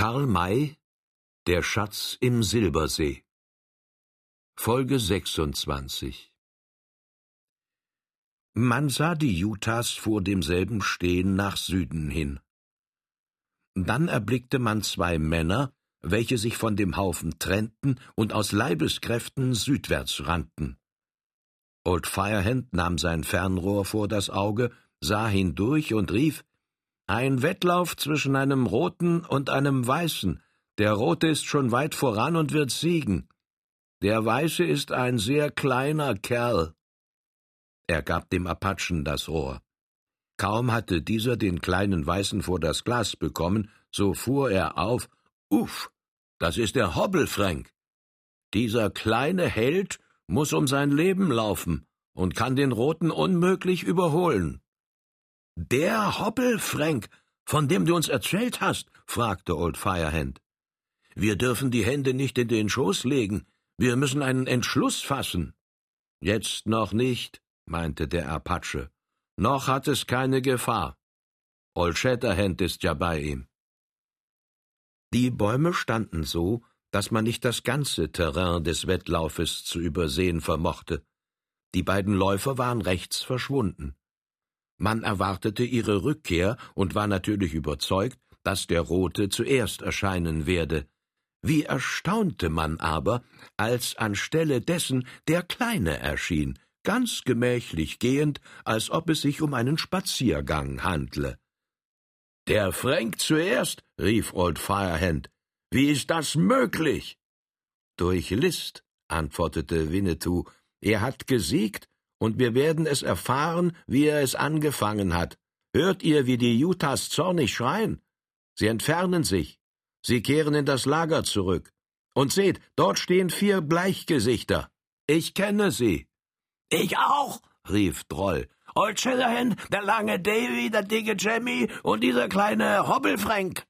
Karl May Der Schatz im Silbersee Folge 26 Man sah die Utahs vor demselben stehen nach Süden hin. Dann erblickte man zwei Männer, welche sich von dem Haufen trennten und aus Leibeskräften südwärts rannten. Old Firehand nahm sein Fernrohr vor das Auge, sah hindurch und rief Ein Wettlauf zwischen einem Roten und einem Weißen. Der Rote ist schon weit voran und wird siegen. Der Weiße ist ein sehr kleiner Kerl. Er gab dem Apachen das Rohr. Kaum hatte dieser den kleinen Weißen vor das Glas bekommen, so fuhr er auf Uff, das ist der Hobbelfrank. Dieser kleine Held muss um sein Leben laufen und kann den Roten unmöglich überholen. Der Hoppelfrank, von dem du uns erzählt hast, fragte Old Firehand. Wir dürfen die Hände nicht in den Schoß legen, wir müssen einen Entschluss fassen. Jetzt noch nicht, meinte der Apache. Noch hat es keine Gefahr. Old Shatterhand ist ja bei ihm. Die Bäume standen so, dass man nicht das ganze Terrain des Wettlaufes zu übersehen vermochte. Die beiden Läufer waren rechts verschwunden. Man erwartete ihre Rückkehr und war natürlich überzeugt, dass der Rote zuerst erscheinen werde. Wie erstaunte man aber, als anstelle dessen der Kleine erschien, ganz gemächlich gehend, als ob es sich um einen Spaziergang handle. Der Frank zuerst, rief Old Firehand. Wie ist das möglich? Durch List, antwortete Winnetou. Er hat gesiegt, und wir werden es erfahren, wie er es angefangen hat. Hört ihr, wie die Utahs zornig schreien? Sie entfernen sich. Sie kehren in das Lager zurück. Und seht, dort stehen vier Bleichgesichter. Ich kenne sie. Ich auch, rief Droll. Old Shatterhand, der lange Davy, der dicke Jemmy und dieser kleine Hobbelfrank.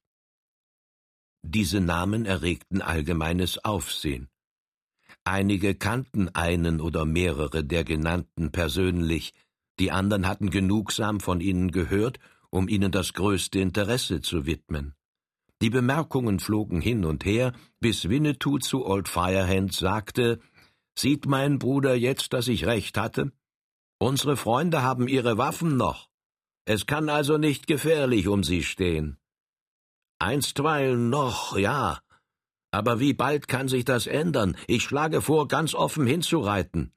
Diese Namen erregten allgemeines Aufsehen. Einige kannten einen oder mehrere der genannten persönlich, die anderen hatten genugsam von ihnen gehört, um ihnen das größte Interesse zu widmen. Die Bemerkungen flogen hin und her, bis Winnetou zu Old Firehand sagte Sieht mein Bruder jetzt, dass ich recht hatte? Unsere Freunde haben ihre Waffen noch. Es kann also nicht gefährlich um sie stehen. Einstweilen noch, ja. Aber wie bald kann sich das ändern? Ich schlage vor, ganz offen hinzureiten.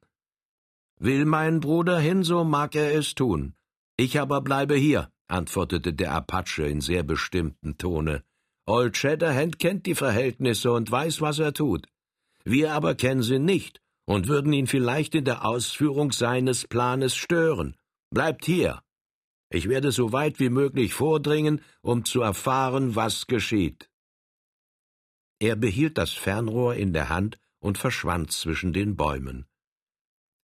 Will mein Bruder hin, so mag er es tun. Ich aber bleibe hier, antwortete der Apache in sehr bestimmtem Tone. Old Shatterhand kennt die Verhältnisse und weiß, was er tut. Wir aber kennen sie nicht und würden ihn vielleicht in der Ausführung seines Planes stören. Bleibt hier. Ich werde so weit wie möglich vordringen, um zu erfahren, was geschieht. Er behielt das Fernrohr in der Hand und verschwand zwischen den Bäumen.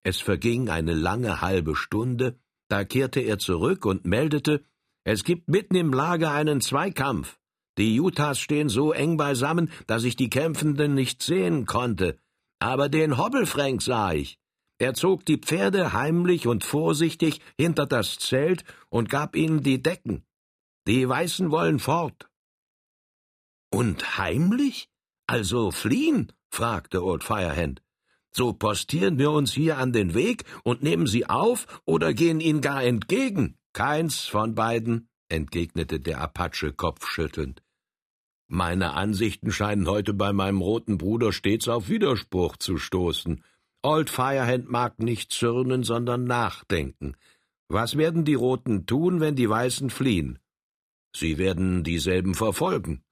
Es verging eine lange halbe Stunde, da kehrte er zurück und meldete, es gibt mitten im Lager einen Zweikampf. Die Utahs stehen so eng beisammen, dass ich die Kämpfenden nicht sehen konnte. Aber den Hobbelfrank sah ich. Er zog die Pferde heimlich und vorsichtig hinter das Zelt und gab ihnen die Decken. Die Weißen wollen fort. Und heimlich? Also fliehen? fragte Old Firehand. So postieren wir uns hier an den Weg und nehmen sie auf oder gehen ihnen gar entgegen? Keins von beiden, entgegnete der Apache kopfschüttelnd. Meine Ansichten scheinen heute bei meinem roten Bruder stets auf Widerspruch zu stoßen. Old Firehand mag nicht zürnen, sondern nachdenken. Was werden die Roten tun, wenn die Weißen fliehen? Sie werden dieselben verfolgen.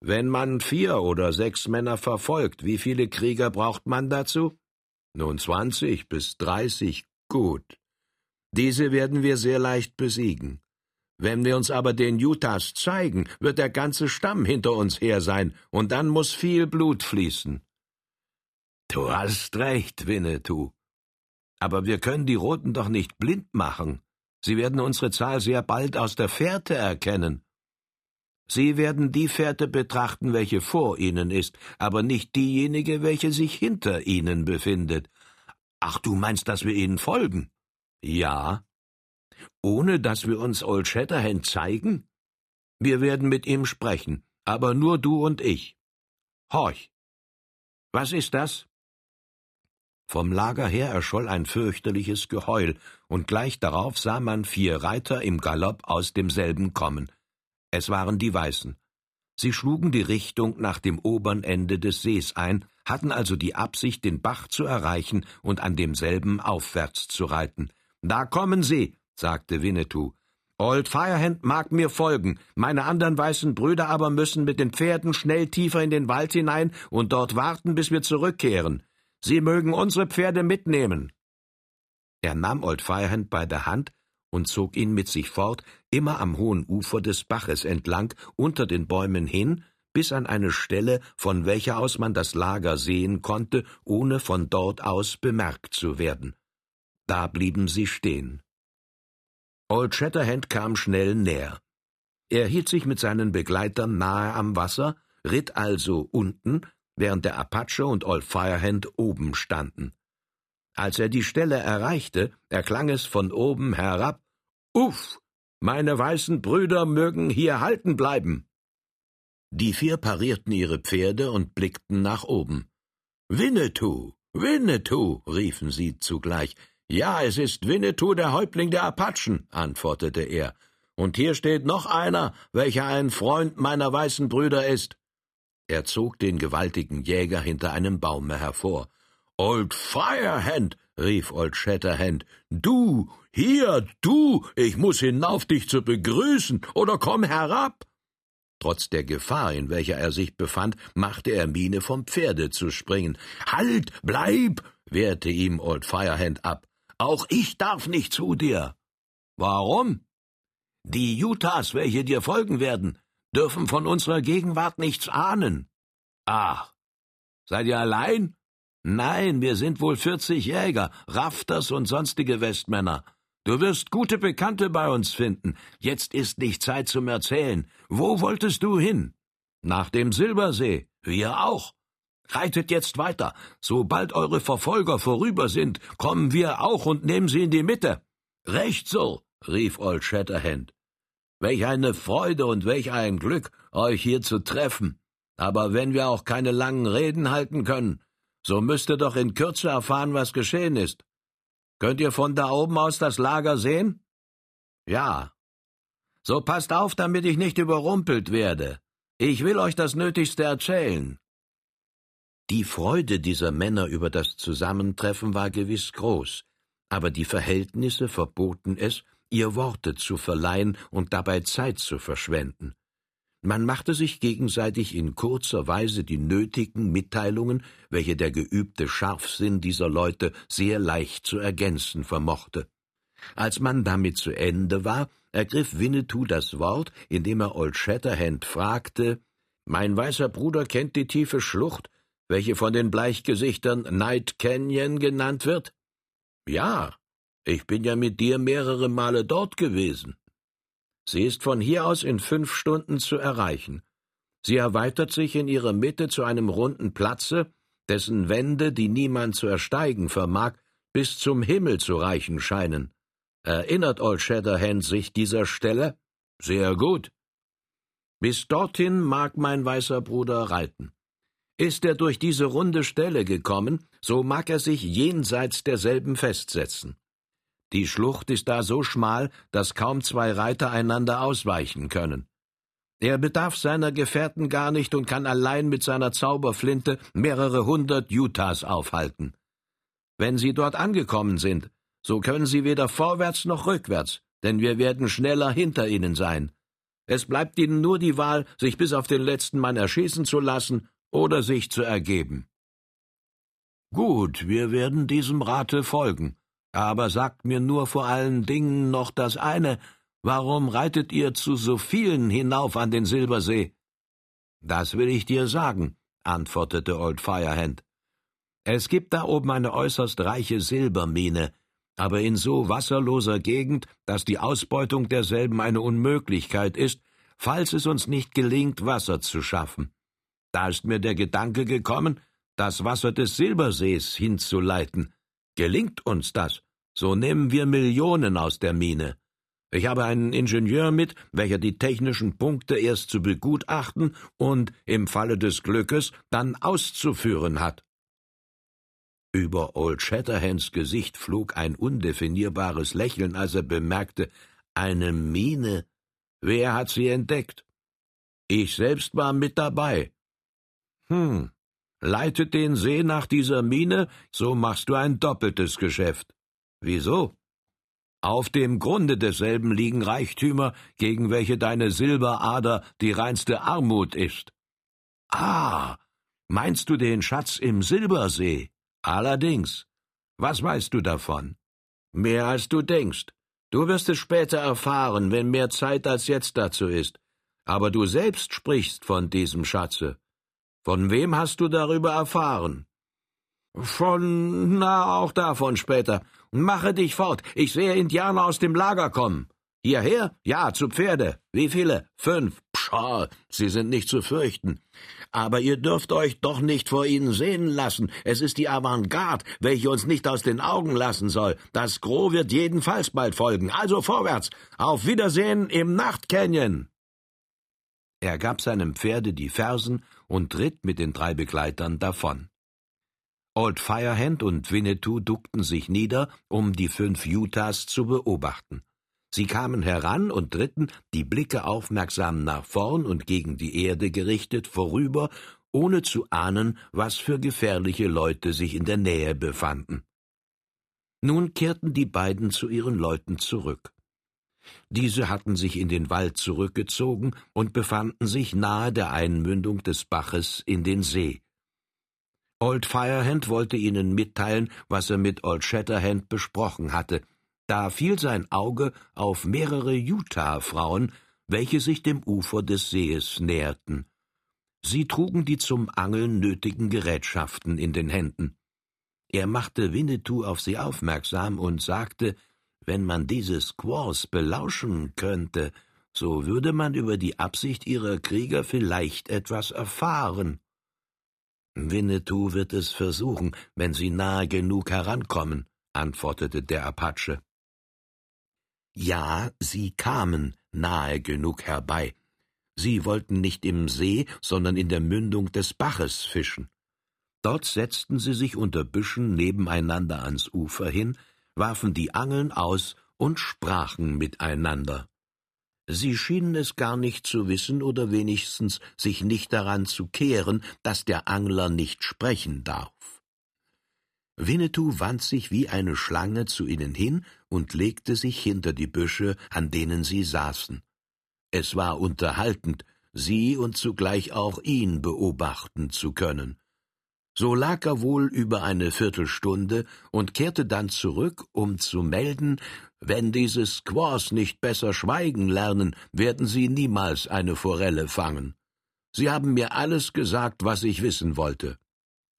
Wenn man vier oder sechs Männer verfolgt, wie viele Krieger braucht man dazu? Nun zwanzig bis dreißig, gut. Diese werden wir sehr leicht besiegen. Wenn wir uns aber den Utahs zeigen, wird der ganze Stamm hinter uns her sein, und dann muss viel Blut fließen. Du hast recht, Winnetou. Aber wir können die Roten doch nicht blind machen. Sie werden unsere Zahl sehr bald aus der Fährte erkennen. Sie werden die Fährte betrachten, welche vor ihnen ist, aber nicht diejenige, welche sich hinter ihnen befindet. Ach, du meinst, dass wir ihnen folgen? Ja. Ohne dass wir uns Old Shatterhand zeigen? Wir werden mit ihm sprechen, aber nur du und ich. Horch! Was ist das? Vom Lager her erscholl ein fürchterliches Geheul, und gleich darauf sah man vier Reiter im Galopp aus demselben kommen. Es waren die Weißen. Sie schlugen die Richtung nach dem oberen Ende des Sees ein, hatten also die Absicht, den Bach zu erreichen und an demselben aufwärts zu reiten. Da kommen sie, sagte Winnetou. Old Firehand mag mir folgen, meine anderen weißen Brüder aber müssen mit den Pferden schnell tiefer in den Wald hinein und dort warten, bis wir zurückkehren. Sie mögen unsere Pferde mitnehmen. Er nahm Old Firehand bei der Hand und zog ihn mit sich fort, immer am hohen Ufer des Baches entlang, unter den Bäumen hin, bis an eine Stelle, von welcher aus man das Lager sehen konnte, ohne von dort aus bemerkt zu werden. Da blieben sie stehen. Old Shatterhand kam schnell näher. Er hielt sich mit seinen Begleitern nahe am Wasser, ritt also unten, während der Apache und Old Firehand oben standen. Als er die Stelle erreichte, erklang es von oben herab Uff. Meine weißen Brüder mögen hier halten bleiben. Die vier parierten ihre Pferde und blickten nach oben. Winnetou, Winnetou, riefen sie zugleich. Ja, es ist Winnetou, der Häuptling der Apachen, antwortete er. Und hier steht noch einer, welcher ein Freund meiner weißen Brüder ist. Er zog den gewaltigen Jäger hinter einem Baume hervor. Old Firehand, rief Old Shatterhand, du, hier, du, ich muss hinauf, dich zu begrüßen, oder komm herab. Trotz der Gefahr, in welcher er sich befand, machte er Miene, vom Pferde zu springen. Halt, bleib, wehrte ihm Old Firehand ab. Auch ich darf nicht zu dir. Warum? Die Utahs, welche dir folgen werden, dürfen von unserer Gegenwart nichts ahnen. Ach, seid ihr allein? Nein, wir sind wohl vierzig Jäger, Rafters und sonstige Westmänner. Du wirst gute Bekannte bei uns finden. Jetzt ist nicht Zeit zum Erzählen. Wo wolltest du hin? Nach dem Silbersee. Wir auch. Reitet jetzt weiter. Sobald eure Verfolger vorüber sind, kommen wir auch und nehmen sie in die Mitte. Recht so, rief Old Shatterhand. Welch eine Freude und welch ein Glück, euch hier zu treffen. Aber wenn wir auch keine langen Reden halten können, so müsst ihr doch in Kürze erfahren, was geschehen ist. Könnt ihr von da oben aus das Lager sehen? Ja. So passt auf, damit ich nicht überrumpelt werde. Ich will euch das Nötigste erzählen. Die Freude dieser Männer über das Zusammentreffen war gewiss groß, aber die Verhältnisse verboten es, ihr Worte zu verleihen und dabei Zeit zu verschwenden. Man machte sich gegenseitig in kurzer Weise die nötigen Mitteilungen, welche der geübte Scharfsinn dieser Leute sehr leicht zu ergänzen vermochte. Als man damit zu Ende war, ergriff Winnetou das Wort, indem er Old Shatterhand fragte Mein weißer Bruder kennt die tiefe Schlucht, welche von den Bleichgesichtern Night Canyon genannt wird? Ja, ich bin ja mit dir mehrere Male dort gewesen. Sie ist von hier aus in fünf Stunden zu erreichen. Sie erweitert sich in ihrer Mitte zu einem runden Platze, dessen Wände, die niemand zu ersteigen vermag, bis zum Himmel zu reichen scheinen. Erinnert Old Shatterhand sich dieser Stelle? Sehr gut. Bis dorthin mag mein weißer Bruder reiten. Ist er durch diese runde Stelle gekommen, so mag er sich jenseits derselben festsetzen. Die Schlucht ist da so schmal, dass kaum zwei Reiter einander ausweichen können. Er bedarf seiner Gefährten gar nicht und kann allein mit seiner Zauberflinte mehrere hundert Utahs aufhalten. Wenn sie dort angekommen sind, so können sie weder vorwärts noch rückwärts, denn wir werden schneller hinter ihnen sein. Es bleibt ihnen nur die Wahl, sich bis auf den letzten Mann erschießen zu lassen oder sich zu ergeben. Gut, wir werden diesem Rate folgen. Aber sagt mir nur vor allen Dingen noch das eine, warum reitet ihr zu so vielen hinauf an den Silbersee? Das will ich dir sagen, antwortete Old Firehand. Es gibt da oben eine äußerst reiche Silbermine, aber in so wasserloser Gegend, dass die Ausbeutung derselben eine Unmöglichkeit ist, falls es uns nicht gelingt, Wasser zu schaffen. Da ist mir der Gedanke gekommen, das Wasser des Silbersees hinzuleiten. Gelingt uns das, so nehmen wir Millionen aus der Mine. Ich habe einen Ingenieur mit, welcher die technischen Punkte erst zu begutachten und im Falle des Glückes dann auszuführen hat. Über Old Shatterhands Gesicht flog ein undefinierbares Lächeln, als er bemerkte, eine Mine. Wer hat sie entdeckt? Ich selbst war mit dabei. Hm, leitet den See nach dieser Mine, so machst du ein doppeltes Geschäft. Wieso? Auf dem Grunde desselben liegen Reichtümer, gegen welche deine Silberader die reinste Armut ist. Ah, meinst du den Schatz im Silbersee? Allerdings. Was weißt du davon? Mehr als du denkst. Du wirst es später erfahren, wenn mehr Zeit als jetzt dazu ist. Aber du selbst sprichst von diesem Schatze. Von wem hast du darüber erfahren? Von, na, auch davon später. Mache dich fort. Ich sehe Indianer aus dem Lager kommen. Hierher? Ja, zu Pferde. Wie viele? Fünf. Pschaw, sie sind nicht zu fürchten. Aber ihr dürft euch doch nicht vor ihnen sehen lassen. Es ist die Avantgarde, welche uns nicht aus den Augen lassen soll. Das Gros wird jedenfalls bald folgen. Also vorwärts. Auf Wiedersehen im Nachtcanyon. Er gab seinem Pferde die Fersen und ritt mit den drei Begleitern davon. Old Firehand und Winnetou duckten sich nieder, um die fünf Utahs zu beobachten. Sie kamen heran und ritten, die Blicke aufmerksam nach vorn und gegen die Erde gerichtet, vorüber, ohne zu ahnen, was für gefährliche Leute sich in der Nähe befanden. Nun kehrten die beiden zu ihren Leuten zurück. Diese hatten sich in den Wald zurückgezogen und befanden sich nahe der Einmündung des Baches in den See. Old Firehand wollte ihnen mitteilen, was er mit Old Shatterhand besprochen hatte. Da fiel sein Auge auf mehrere Utah-Frauen, welche sich dem Ufer des Sees näherten. Sie trugen die zum Angeln nötigen Gerätschaften in den Händen. Er machte Winnetou auf sie aufmerksam und sagte, wenn man diese Squaws belauschen könnte, so würde man über die Absicht ihrer Krieger vielleicht etwas erfahren. Winnetou wird es versuchen, wenn sie nahe genug herankommen, antwortete der Apache. Ja, sie kamen nahe genug herbei. Sie wollten nicht im See, sondern in der Mündung des Baches fischen. Dort setzten sie sich unter Büschen nebeneinander ans Ufer hin, warfen die Angeln aus und sprachen miteinander. Sie schienen es gar nicht zu wissen oder wenigstens sich nicht daran zu kehren, dass der Angler nicht sprechen darf. Winnetou wand sich wie eine Schlange zu ihnen hin und legte sich hinter die Büsche, an denen sie saßen. Es war unterhaltend, sie und zugleich auch ihn beobachten zu können. So lag er wohl über eine Viertelstunde und kehrte dann zurück, um zu melden, wenn diese Squaws nicht besser schweigen lernen, werden sie niemals eine Forelle fangen. Sie haben mir alles gesagt, was ich wissen wollte.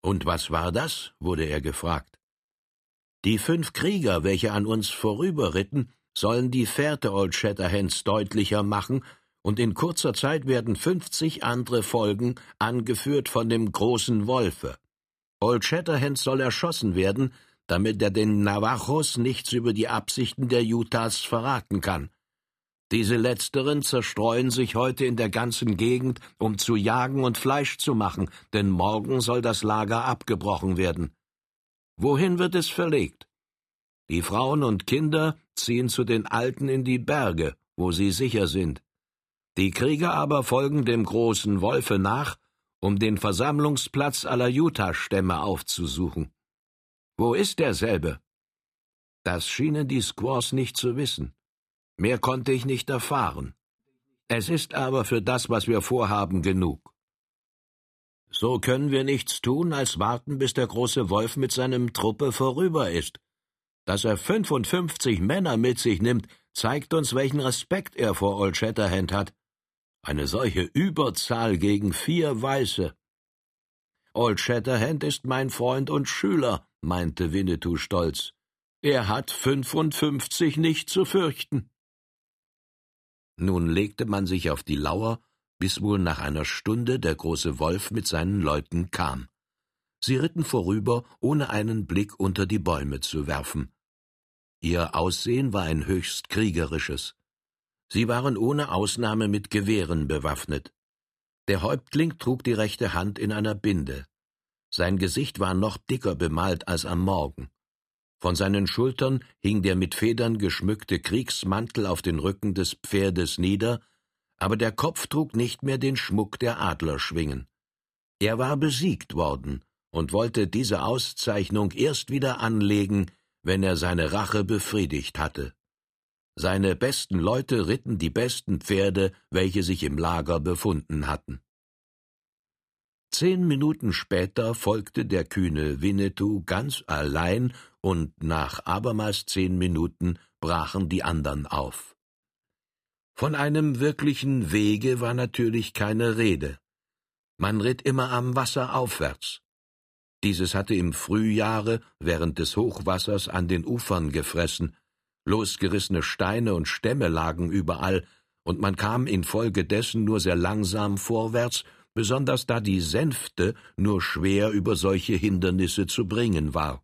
Und was war das? wurde er gefragt. Die fünf Krieger, welche an uns vorüberritten, sollen die Fährte Old Shatterhands deutlicher machen, und in kurzer Zeit werden fünfzig andere folgen, angeführt von dem großen Wolfe. Old Shatterhand soll erschossen werden, damit er den Navajos nichts über die Absichten der Utahs verraten kann. Diese letzteren zerstreuen sich heute in der ganzen Gegend, um zu jagen und Fleisch zu machen, denn morgen soll das Lager abgebrochen werden. Wohin wird es verlegt? Die Frauen und Kinder ziehen zu den Alten in die Berge, wo sie sicher sind. Die Krieger aber folgen dem großen Wolfe nach um den Versammlungsplatz aller Utah-Stämme aufzusuchen. Wo ist derselbe? Das schienen die Squaws nicht zu wissen. Mehr konnte ich nicht erfahren. Es ist aber für das, was wir vorhaben, genug. So können wir nichts tun, als warten, bis der große Wolf mit seinem Truppe vorüber ist. Dass er fünfundfünfzig Männer mit sich nimmt, zeigt uns, welchen Respekt er vor Old Shatterhand hat. Eine solche Überzahl gegen vier Weiße. Old Shatterhand ist mein Freund und Schüler, meinte Winnetou stolz. Er hat fünfundfünfzig nicht zu fürchten. Nun legte man sich auf die Lauer, bis wohl nach einer Stunde der große Wolf mit seinen Leuten kam. Sie ritten vorüber, ohne einen Blick unter die Bäume zu werfen. Ihr Aussehen war ein höchst kriegerisches. Sie waren ohne Ausnahme mit Gewehren bewaffnet. Der Häuptling trug die rechte Hand in einer Binde. Sein Gesicht war noch dicker bemalt als am Morgen. Von seinen Schultern hing der mit Federn geschmückte Kriegsmantel auf den Rücken des Pferdes nieder, aber der Kopf trug nicht mehr den Schmuck der Adlerschwingen. Er war besiegt worden und wollte diese Auszeichnung erst wieder anlegen, wenn er seine Rache befriedigt hatte. Seine besten Leute ritten die besten Pferde, welche sich im Lager befunden hatten. Zehn Minuten später folgte der kühne Winnetou ganz allein, und nach abermals zehn Minuten brachen die andern auf. Von einem wirklichen Wege war natürlich keine Rede. Man ritt immer am Wasser aufwärts. Dieses hatte im Frühjahre während des Hochwassers an den Ufern gefressen, losgerissene Steine und Stämme lagen überall, und man kam infolgedessen nur sehr langsam vorwärts besonders da die Sänfte nur schwer über solche Hindernisse zu bringen war.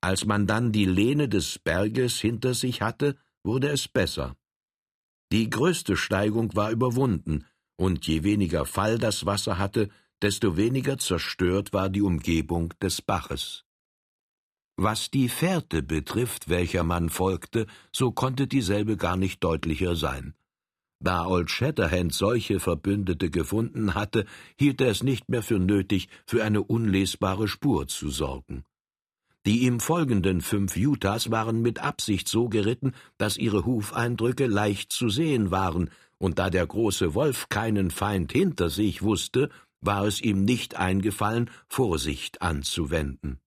Als man dann die Lehne des Berges hinter sich hatte, wurde es besser. Die größte Steigung war überwunden, und je weniger Fall das Wasser hatte, desto weniger zerstört war die Umgebung des Baches. Was die Fährte betrifft, welcher man folgte, so konnte dieselbe gar nicht deutlicher sein. Da Old Shatterhand solche Verbündete gefunden hatte, hielt er es nicht mehr für nötig, für eine unlesbare Spur zu sorgen. Die ihm folgenden fünf Utahs waren mit Absicht so geritten, dass ihre Hufeindrücke leicht zu sehen waren, und da der große Wolf keinen Feind hinter sich wusste, war es ihm nicht eingefallen, Vorsicht anzuwenden.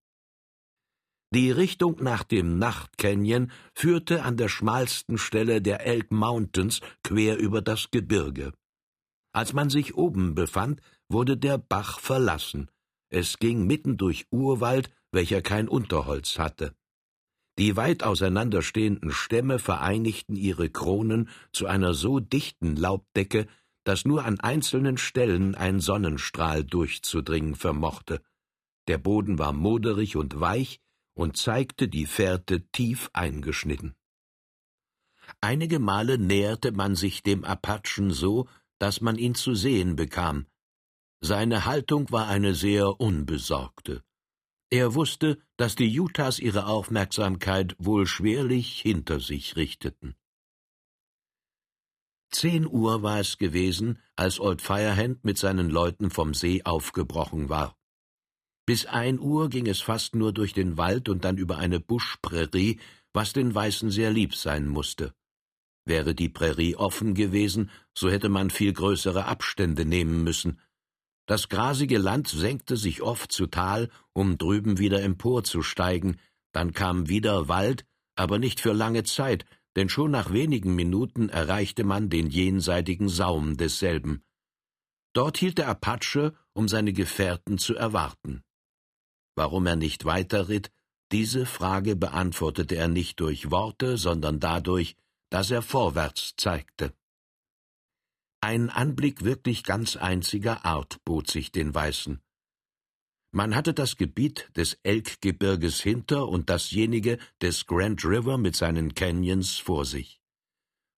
Die Richtung nach dem Nachtcanyon führte an der schmalsten Stelle der Elk Mountains quer über das Gebirge. Als man sich oben befand, wurde der Bach verlassen. Es ging mitten durch Urwald, welcher kein Unterholz hatte. Die weit auseinanderstehenden Stämme vereinigten ihre Kronen zu einer so dichten Laubdecke, dass nur an einzelnen Stellen ein Sonnenstrahl durchzudringen vermochte. Der Boden war moderig und weich, und zeigte die Fährte tief eingeschnitten. Einige Male näherte man sich dem Apachen so, dass man ihn zu sehen bekam. Seine Haltung war eine sehr unbesorgte. Er wusste, dass die Utahs ihre Aufmerksamkeit wohl schwerlich hinter sich richteten. Zehn Uhr war es gewesen, als Old Firehand mit seinen Leuten vom See aufgebrochen war. Bis ein Uhr ging es fast nur durch den Wald und dann über eine Buschprärie, was den Weißen sehr lieb sein musste. Wäre die Prärie offen gewesen, so hätte man viel größere Abstände nehmen müssen. Das grasige Land senkte sich oft zu Tal, um drüben wieder emporzusteigen, dann kam wieder Wald, aber nicht für lange Zeit, denn schon nach wenigen Minuten erreichte man den jenseitigen Saum desselben. Dort hielt der Apache, um seine Gefährten zu erwarten. Warum er nicht weiterritt, diese Frage beantwortete er nicht durch Worte, sondern dadurch, dass er vorwärts zeigte. Ein Anblick wirklich ganz einziger Art bot sich den Weißen. Man hatte das Gebiet des Elkgebirges hinter und dasjenige des Grand River mit seinen Canyons vor sich.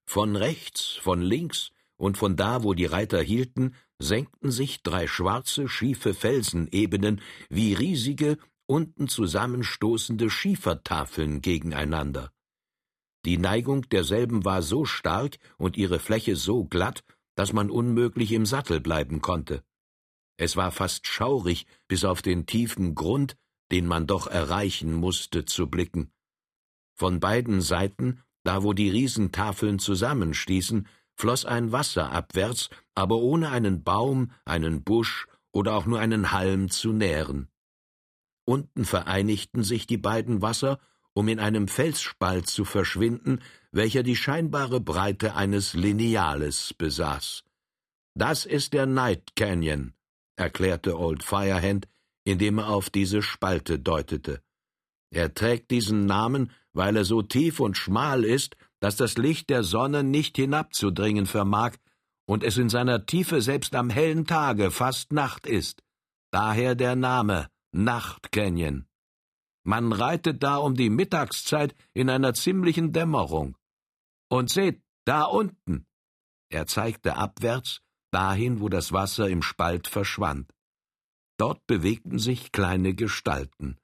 Von rechts, von links und von da, wo die Reiter hielten, senkten sich drei schwarze, schiefe Felsenebenen wie riesige, unten zusammenstoßende Schiefertafeln gegeneinander. Die Neigung derselben war so stark und ihre Fläche so glatt, dass man unmöglich im Sattel bleiben konnte. Es war fast schaurig, bis auf den tiefen Grund, den man doch erreichen musste, zu blicken. Von beiden Seiten, da wo die Riesentafeln zusammenstießen, floss ein Wasser abwärts, aber ohne einen Baum, einen Busch oder auch nur einen Halm zu nähren. Unten vereinigten sich die beiden Wasser, um in einem Felsspalt zu verschwinden, welcher die scheinbare Breite eines Lineales besaß. Das ist der Night Canyon, erklärte Old Firehand, indem er auf diese Spalte deutete. Er trägt diesen Namen, weil er so tief und schmal ist, dass das Licht der Sonne nicht hinabzudringen vermag und es in seiner Tiefe selbst am hellen Tage fast Nacht ist. Daher der Name Nacht Canyon. Man reitet da um die Mittagszeit in einer ziemlichen Dämmerung. Und seht, Da unten. Er zeigte abwärts, dahin, wo das Wasser im Spalt verschwand. Dort bewegten sich kleine Gestalten.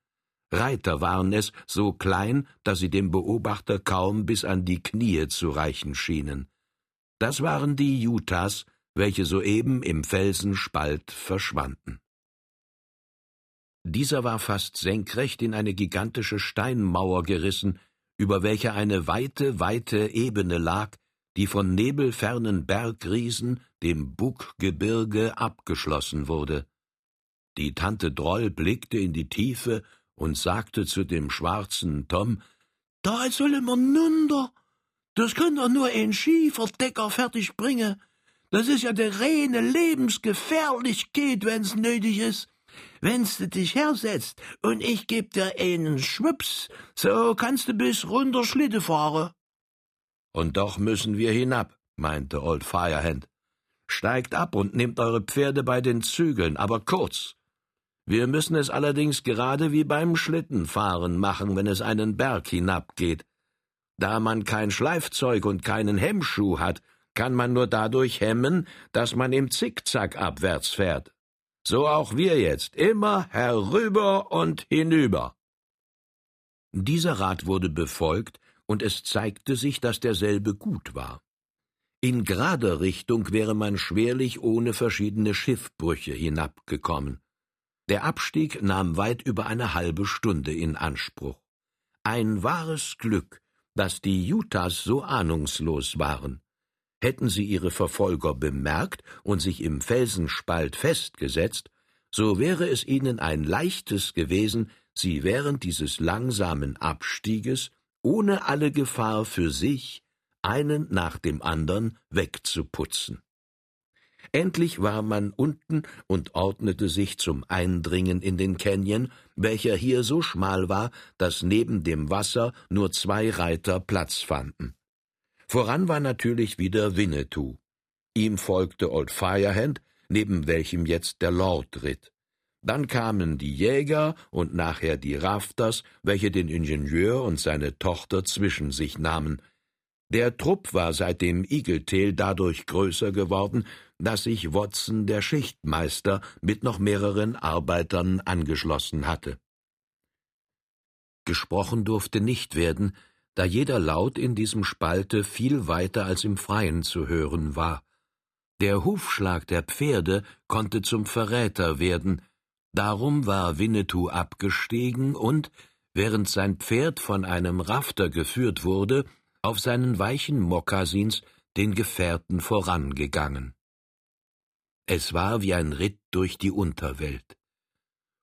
Reiter waren es, so klein, dass sie dem Beobachter kaum bis an die Knie zu reichen schienen. Das waren die Utahs, welche soeben im Felsenspalt verschwanden. Dieser war fast senkrecht in eine gigantische Steinmauer gerissen, über welcher eine weite, weite Ebene lag, die von nebelfernen Bergriesen, dem Buggebirge, abgeschlossen wurde. Die Tante Droll blickte in die Tiefe und sagte zu dem schwarzen Tom, »Da solle man nunder. Das könnt doch nur ein Schieferdecker fertig bringen. Das ist ja der reine Lebensgefährlichkeit, wenn's nötig ist. Wenn's du dich hersetzt und ich geb dir einen Schwups, so kannst du bis runter Schlitte fahren. Und doch müssen wir hinab, meinte Old Firehand. Steigt ab und nehmt eure Pferde bei den Zügeln, aber kurz. Wir müssen es allerdings gerade wie beim Schlittenfahren machen, wenn es einen Berg hinabgeht. Da man kein Schleifzeug und keinen Hemmschuh hat, kann man nur dadurch hemmen, dass man im Zickzack abwärts fährt. So auch wir jetzt, immer herüber und hinüber. Dieser Rat wurde befolgt, und es zeigte sich, dass derselbe gut war. In gerader Richtung wäre man schwerlich ohne verschiedene Schiffbrüche hinabgekommen. Der Abstieg nahm weit über eine halbe Stunde in Anspruch. Ein wahres Glück, dass die Utahs so ahnungslos waren. Hätten sie ihre Verfolger bemerkt und sich im Felsenspalt festgesetzt, so wäre es ihnen ein leichtes gewesen, sie während dieses langsamen Abstieges ohne alle Gefahr für sich einen nach dem andern wegzuputzen. Endlich war man unten und ordnete sich zum Eindringen in den Canyon, welcher hier so schmal war, dass neben dem Wasser nur zwei Reiter Platz fanden. Voran war natürlich wieder Winnetou. Ihm folgte Old Firehand, neben welchem jetzt der Lord ritt. Dann kamen die Jäger und nachher die Rafters, welche den Ingenieur und seine Tochter zwischen sich nahmen. Der Trupp war seit dem Igeltail dadurch größer geworden, dass sich Watson der Schichtmeister mit noch mehreren Arbeitern angeschlossen hatte. Gesprochen durfte nicht werden, da jeder Laut in diesem Spalte viel weiter als im Freien zu hören war. Der Hufschlag der Pferde konnte zum Verräter werden, darum war Winnetou abgestiegen und, während sein Pferd von einem Rafter geführt wurde, auf seinen weichen Mokassins den Gefährten vorangegangen. Es war wie ein Ritt durch die Unterwelt.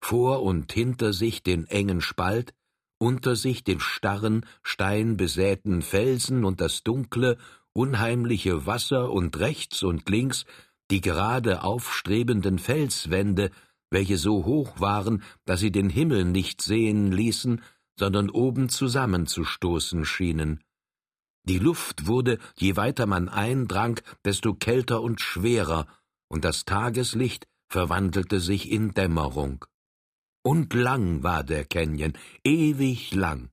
Vor und hinter sich den engen Spalt, unter sich den starren, steinbesäten Felsen und das dunkle, unheimliche Wasser und rechts und links die gerade aufstrebenden Felswände, welche so hoch waren, dass sie den Himmel nicht sehen ließen, sondern oben zusammenzustoßen schienen. Die Luft wurde, je weiter man eindrang, desto kälter und schwerer, und das Tageslicht verwandelte sich in Dämmerung. Und lang war der Canyon, ewig lang.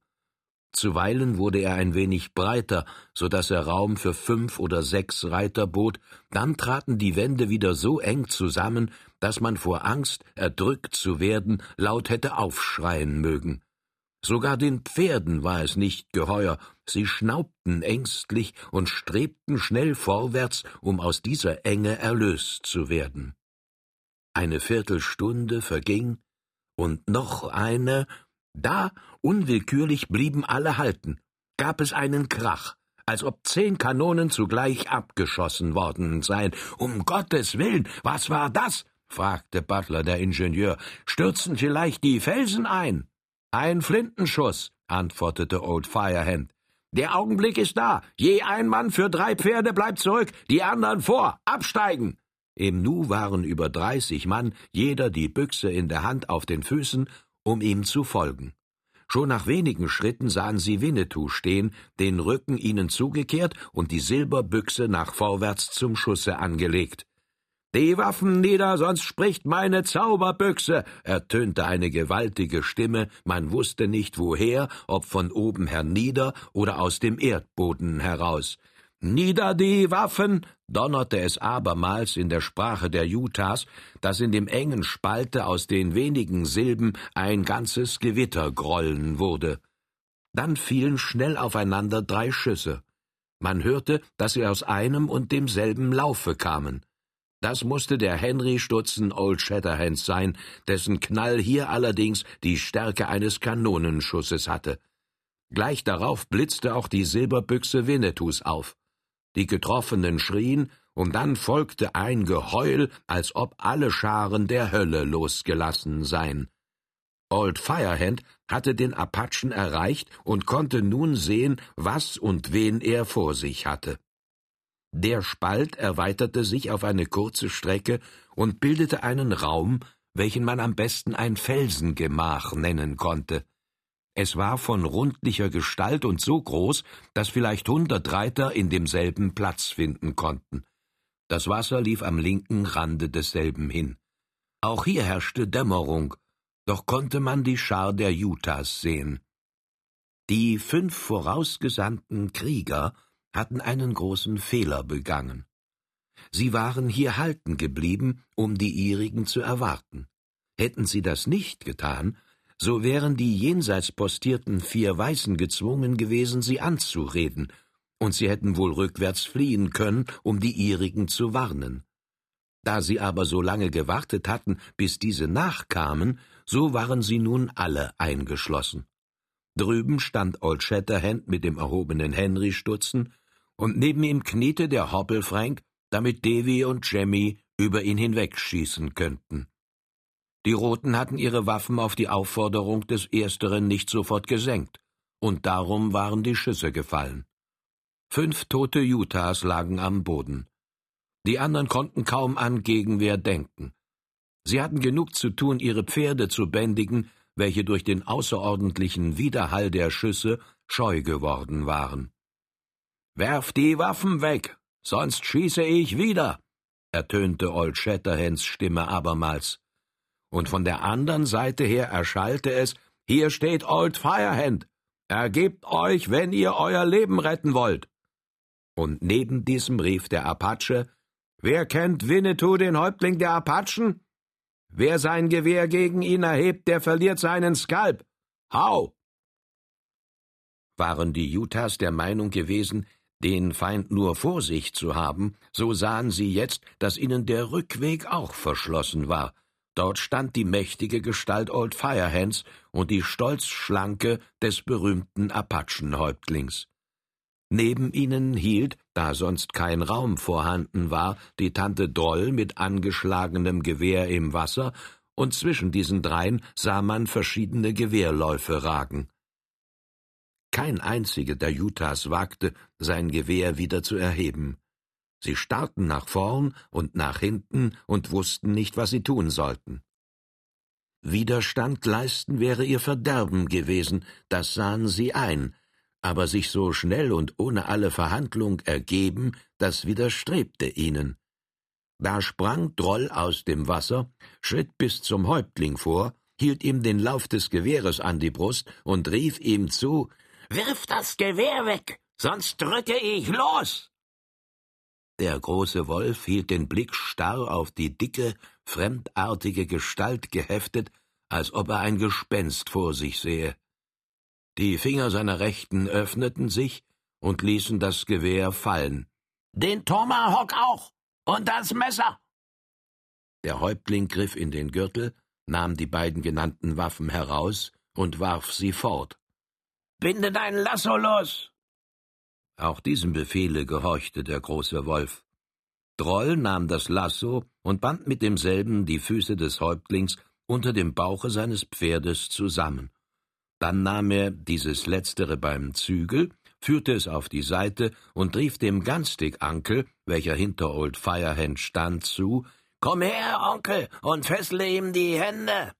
Zuweilen wurde er ein wenig breiter, so dass er Raum für fünf oder sechs Reiter bot, dann traten die Wände wieder so eng zusammen, dass man vor Angst, erdrückt zu werden, laut hätte aufschreien mögen. Sogar den Pferden war es nicht geheuer, sie schnaubten ängstlich und strebten schnell vorwärts, um aus dieser Enge erlöst zu werden. Eine Viertelstunde verging, und noch eine, da unwillkürlich blieben alle halten, gab es einen Krach, als ob zehn Kanonen zugleich abgeschossen worden seien. Um Gottes Willen, was war das? fragte Butler, der Ingenieur. Stürzen vielleicht die Felsen ein? Ein Flintenschuss, antwortete Old Firehand. Der Augenblick ist da. Je ein Mann für drei Pferde bleibt zurück, die anderen vor. Absteigen! Im Nu waren über dreißig Mann, jeder die Büchse in der Hand auf den Füßen, um ihm zu folgen. Schon nach wenigen Schritten sahen sie Winnetou stehen, den Rücken ihnen zugekehrt und die Silberbüchse nach vorwärts zum Schusse angelegt. Die Waffen nieder, sonst spricht meine Zauberbüchse, ertönte eine gewaltige Stimme, man wusste nicht woher, ob von oben hernieder oder aus dem Erdboden heraus. Nieder die Waffen! donnerte es abermals in der Sprache der Utahs, dass in dem engen Spalte aus den wenigen Silben ein ganzes Gewitter grollen wurde. Dann fielen schnell aufeinander drei Schüsse. Man hörte, dass sie aus einem und demselben Laufe kamen. Das musste der Henry Stutzen Old Shatterhands sein, dessen Knall hier allerdings die Stärke eines Kanonenschusses hatte. Gleich darauf blitzte auch die Silberbüchse Winnetous auf. Die Getroffenen schrien, und dann folgte ein Geheul, als ob alle Scharen der Hölle losgelassen seien. Old Firehand hatte den Apachen erreicht und konnte nun sehen, was und wen er vor sich hatte. Der Spalt erweiterte sich auf eine kurze Strecke und bildete einen Raum, welchen man am besten ein Felsengemach nennen konnte. Es war von rundlicher Gestalt und so groß, dass vielleicht hundert Reiter in demselben Platz finden konnten. Das Wasser lief am linken Rande desselben hin. Auch hier herrschte Dämmerung, doch konnte man die Schar der Utahs sehen. Die fünf vorausgesandten Krieger hatten einen großen Fehler begangen. Sie waren hier halten geblieben, um die ihrigen zu erwarten. Hätten sie das nicht getan, so wären die jenseits postierten vier Weißen gezwungen gewesen, sie anzureden, und sie hätten wohl rückwärts fliehen können, um die ihrigen zu warnen. Da sie aber so lange gewartet hatten, bis diese nachkamen, so waren sie nun alle eingeschlossen. Drüben stand Old Shatterhand mit dem erhobenen Henry Stutzen, und neben ihm kniete der Hoppelfrank, damit Davy und Jemmy über ihn hinwegschießen könnten. Die Roten hatten ihre Waffen auf die Aufforderung des Ersteren nicht sofort gesenkt, und darum waren die Schüsse gefallen. Fünf tote Utahs lagen am Boden. Die anderen konnten kaum an Gegenwehr denken. Sie hatten genug zu tun, ihre Pferde zu bändigen, welche durch den außerordentlichen Widerhall der Schüsse scheu geworden waren. Werft die Waffen weg, sonst schieße ich wieder, ertönte Old Shatterhands Stimme abermals. Und von der anderen Seite her erschallte es Hier steht Old Firehand. Ergebt euch, wenn ihr euer Leben retten wollt. Und neben diesem rief der Apache Wer kennt Winnetou, den Häuptling der Apachen? Wer sein Gewehr gegen ihn erhebt, der verliert seinen Skalp. Hau! Waren die Utahs der Meinung gewesen, den Feind nur vor sich zu haben, so sahen sie jetzt, dass ihnen der Rückweg auch verschlossen war. Dort stand die mächtige Gestalt Old Firehands und die stolzschlanke des berühmten Apachenhäuptlings. Neben ihnen hielt, da sonst kein Raum vorhanden war, die Tante Droll mit angeschlagenem Gewehr im Wasser, und zwischen diesen dreien sah man verschiedene Gewehrläufe ragen. Kein einziger der Utahs wagte, sein Gewehr wieder zu erheben. Sie starrten nach vorn und nach hinten und wussten nicht, was sie tun sollten. Widerstand leisten wäre ihr Verderben gewesen, das sahen sie ein, aber sich so schnell und ohne alle Verhandlung ergeben, das widerstrebte ihnen. Da sprang Droll aus dem Wasser, schritt bis zum Häuptling vor, hielt ihm den Lauf des Gewehres an die Brust und rief ihm zu Wirf das Gewehr weg, sonst drücke ich los. Der große Wolf hielt den Blick starr auf die dicke, fremdartige Gestalt geheftet, als ob er ein Gespenst vor sich sehe. Die Finger seiner Rechten öffneten sich und ließen das Gewehr fallen. Den Tomahawk auch und das Messer. Der Häuptling griff in den Gürtel, nahm die beiden genannten Waffen heraus und warf sie fort. Binde dein Lasso los! Auch diesem Befehle gehorchte der große Wolf. Droll nahm das Lasso und band mit demselben die Füße des Häuptlings unter dem Bauche seines Pferdes zusammen. Dann nahm er dieses letztere beim Zügel, führte es auf die Seite und rief dem Gunstick-Ankel, welcher hinter Old Firehand stand, zu Komm her, Onkel, und fessle ihm die Hände.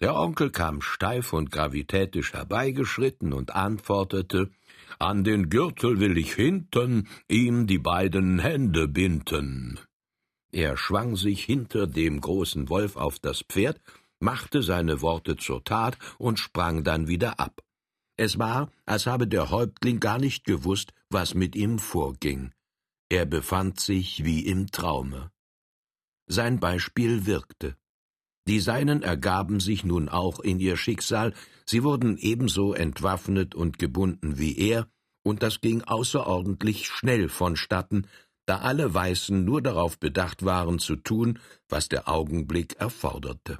Der Onkel kam steif und gravitätisch herbeigeschritten und antwortete An den Gürtel will ich hinten ihm die beiden Hände binden. Er schwang sich hinter dem großen Wolf auf das Pferd, machte seine Worte zur Tat und sprang dann wieder ab. Es war, als habe der Häuptling gar nicht gewusst, was mit ihm vorging. Er befand sich wie im Traume. Sein Beispiel wirkte. Die Seinen ergaben sich nun auch in ihr Schicksal, sie wurden ebenso entwaffnet und gebunden wie er, und das ging außerordentlich schnell vonstatten, da alle Weißen nur darauf bedacht waren zu tun, was der Augenblick erforderte.